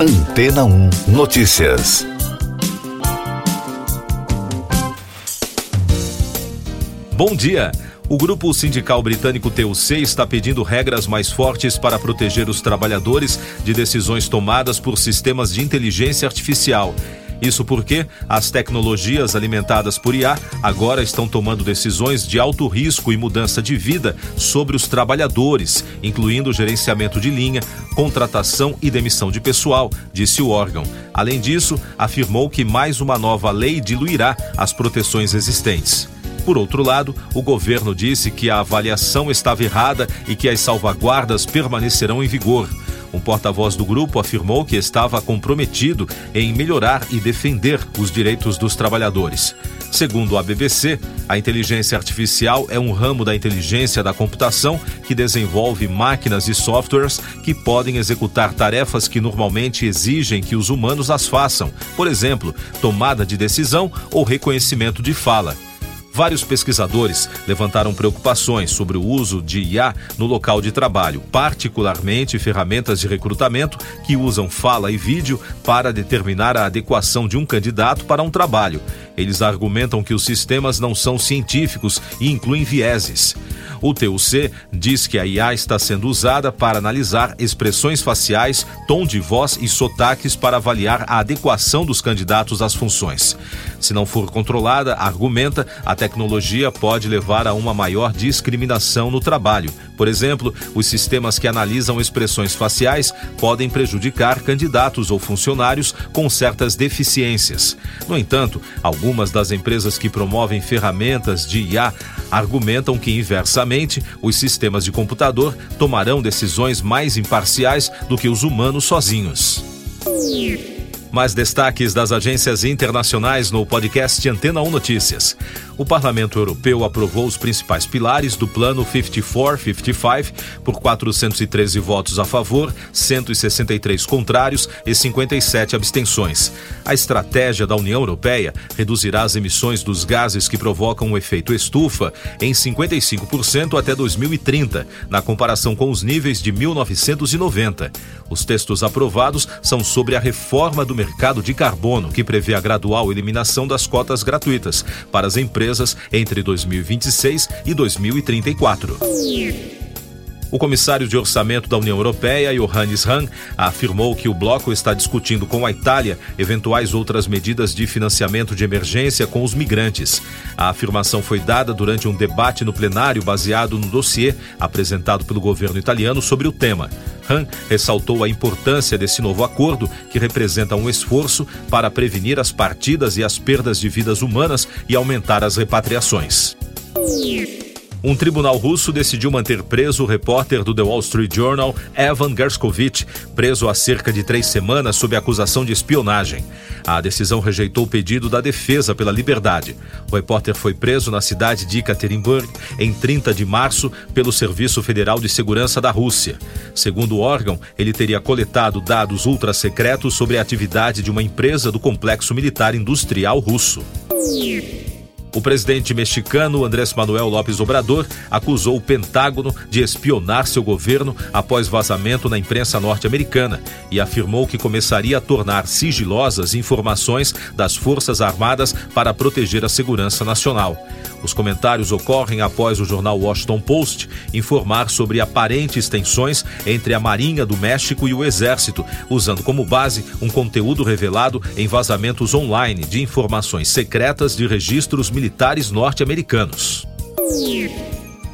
Antena 1 Notícias. Bom dia. O grupo sindical britânico TUC está pedindo regras mais fortes para proteger os trabalhadores de decisões tomadas por sistemas de inteligência artificial. Isso porque as tecnologias alimentadas por IA agora estão tomando decisões de alto risco e mudança de vida sobre os trabalhadores, incluindo gerenciamento de linha, contratação e demissão de pessoal, disse o órgão. Além disso, afirmou que mais uma nova lei diluirá as proteções existentes. Por outro lado, o governo disse que a avaliação estava errada e que as salvaguardas permanecerão em vigor. Um porta-voz do grupo afirmou que estava comprometido em melhorar e defender os direitos dos trabalhadores. Segundo a BBC, a inteligência artificial é um ramo da inteligência da computação que desenvolve máquinas e softwares que podem executar tarefas que normalmente exigem que os humanos as façam, por exemplo, tomada de decisão ou reconhecimento de fala. Vários pesquisadores levantaram preocupações sobre o uso de IA no local de trabalho, particularmente ferramentas de recrutamento que usam fala e vídeo para determinar a adequação de um candidato para um trabalho. Eles argumentam que os sistemas não são científicos e incluem vieses. O TUC diz que a IA está sendo usada para analisar expressões faciais, tom de voz e sotaques para avaliar a adequação dos candidatos às funções. Se não for controlada, argumenta, a tecnologia pode levar a uma maior discriminação no trabalho. Por exemplo, os sistemas que analisam expressões faciais podem prejudicar candidatos ou funcionários com certas deficiências. No entanto, algumas das empresas que promovem ferramentas de IA argumentam que, inversamente, os sistemas de computador tomarão decisões mais imparciais do que os humanos sozinhos. Mais destaques das agências internacionais no podcast Antena 1 Notícias. O Parlamento Europeu aprovou os principais pilares do Plano 54-55 por 413 votos a favor, 163 contrários e 57 abstenções. A estratégia da União Europeia reduzirá as emissões dos gases que provocam o efeito estufa em 55% até 2030, na comparação com os níveis de 1990. Os textos aprovados são sobre a reforma do mercado de carbono, que prevê a gradual eliminação das cotas gratuitas para as empresas entre 2026 e 2034. O comissário de orçamento da União Europeia, Johannes Hahn, afirmou que o bloco está discutindo com a Itália eventuais outras medidas de financiamento de emergência com os migrantes. A afirmação foi dada durante um debate no plenário baseado no dossiê apresentado pelo governo italiano sobre o tema. Hahn ressaltou a importância desse novo acordo, que representa um esforço para prevenir as partidas e as perdas de vidas humanas e aumentar as repatriações. Um tribunal russo decidiu manter preso o repórter do The Wall Street Journal, Evan Gershkovich, preso há cerca de três semanas sob acusação de espionagem. A decisão rejeitou o pedido da defesa pela liberdade. O repórter foi preso na cidade de Ekaterinburg em 30 de março pelo Serviço Federal de Segurança da Rússia. Segundo o órgão, ele teria coletado dados ultra-secretos sobre a atividade de uma empresa do complexo militar industrial russo. O presidente mexicano Andrés Manuel López Obrador acusou o Pentágono de espionar seu governo após vazamento na imprensa norte-americana e afirmou que começaria a tornar sigilosas informações das Forças Armadas para proteger a segurança nacional. Os comentários ocorrem após o jornal Washington Post informar sobre aparentes tensões entre a Marinha do México e o Exército, usando como base um conteúdo revelado em vazamentos online de informações secretas de registros militares norte-americanos.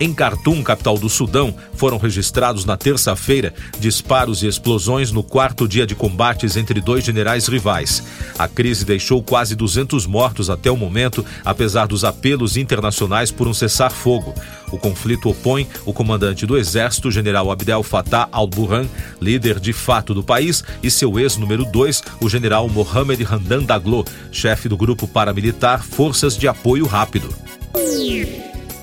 Em Khartoum, capital do Sudão, foram registrados na terça-feira disparos e explosões no quarto dia de combates entre dois generais rivais. A crise deixou quase 200 mortos até o momento, apesar dos apelos internacionais por um cessar-fogo. O conflito opõe o comandante do exército, general Abdel Fattah al-Burhan, líder de fato do país, e seu ex-número 2, o general Mohamed Hamdan Daglo, chefe do grupo paramilitar Forças de Apoio Rápido.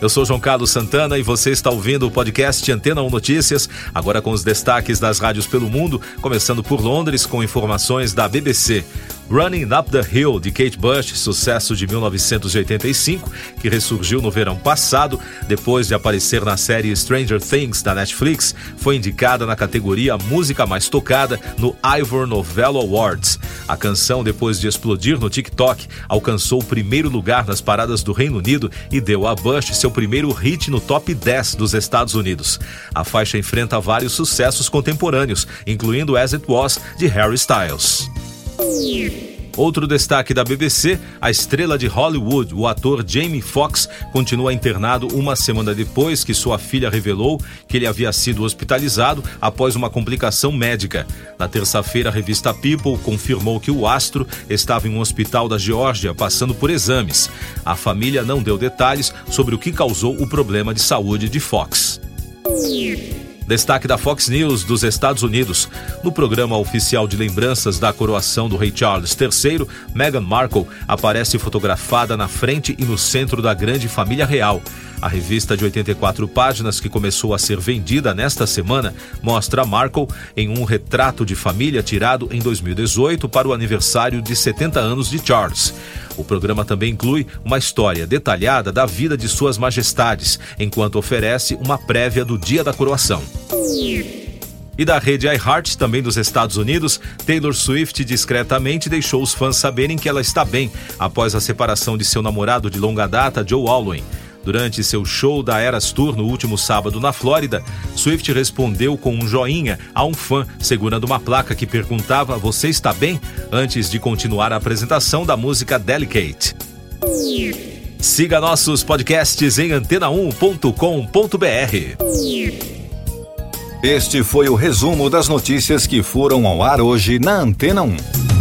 Eu sou João Carlos Santana e você está ouvindo o podcast Antena 1 Notícias, agora com os destaques das rádios pelo mundo, começando por Londres com informações da BBC. Running Up the Hill, de Kate Bush, sucesso de 1985, que ressurgiu no verão passado, depois de aparecer na série Stranger Things da Netflix, foi indicada na categoria Música Mais Tocada no Ivor Novello Awards. A canção, depois de explodir no TikTok, alcançou o primeiro lugar nas paradas do Reino Unido e deu a Bush seu primeiro hit no top 10 dos Estados Unidos. A faixa enfrenta vários sucessos contemporâneos, incluindo As It Was, de Harry Styles. Outro destaque da BBC: a estrela de Hollywood, o ator Jamie Foxx, continua internado uma semana depois que sua filha revelou que ele havia sido hospitalizado após uma complicação médica. Na terça-feira, a revista People confirmou que o astro estava em um hospital da Geórgia passando por exames. A família não deu detalhes sobre o que causou o problema de saúde de Fox. Destaque da Fox News dos Estados Unidos. No programa oficial de lembranças da coroação do rei Charles III, Meghan Markle aparece fotografada na frente e no centro da grande família real. A revista de 84 páginas que começou a ser vendida nesta semana mostra Markle em um retrato de família tirado em 2018 para o aniversário de 70 anos de Charles. O programa também inclui uma história detalhada da vida de suas majestades, enquanto oferece uma prévia do dia da coroação. E da rede iHeart, também dos Estados Unidos, Taylor Swift discretamente deixou os fãs saberem que ela está bem após a separação de seu namorado de longa data, Joe Alwyn. Durante seu show da Eras Tour no último sábado na Flórida, Swift respondeu com um joinha a um fã segurando uma placa que perguntava: Você está bem? antes de continuar a apresentação da música Delicate. Siga nossos podcasts em antena1.com.br. Este foi o resumo das notícias que foram ao ar hoje na Antena 1.